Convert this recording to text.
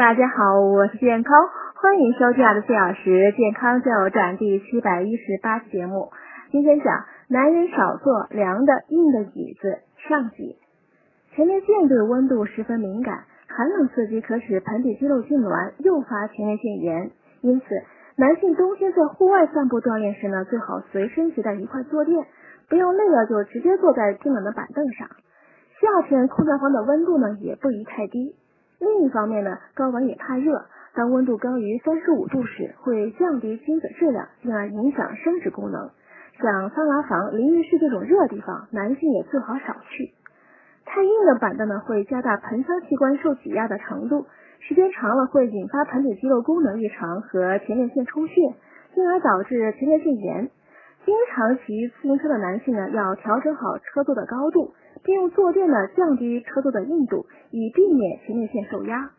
大家好，我是健康，欢迎收听二十四小时健康加油站第七百一十八期节目。今天讲男人少坐凉的硬的椅子上集。前列腺对温度十分敏感，寒冷刺激可使盆底肌肉痉挛，诱发前列腺炎。因此，男性冬天在户外散步锻炼时呢，最好随身携带一块坐垫，不要累了就直接坐在冰冷的板凳上。夏天空调房的温度呢，也不宜太低。另一方面呢，睾丸也怕热，当温度高于三十五度时，会降低精子质量，进而影响生殖功能。像桑拿房、淋浴室这种热地方，男性也最好少去。太硬的板凳呢，会加大盆腔器官受挤压的程度，时间长了会引发盆底肌肉功能异常和前列腺充血，进而导致前列腺炎。经常骑自行车的男性呢，要调整好车座的高度。并用坐垫呢降低车座的硬度，以避免前列腺受压。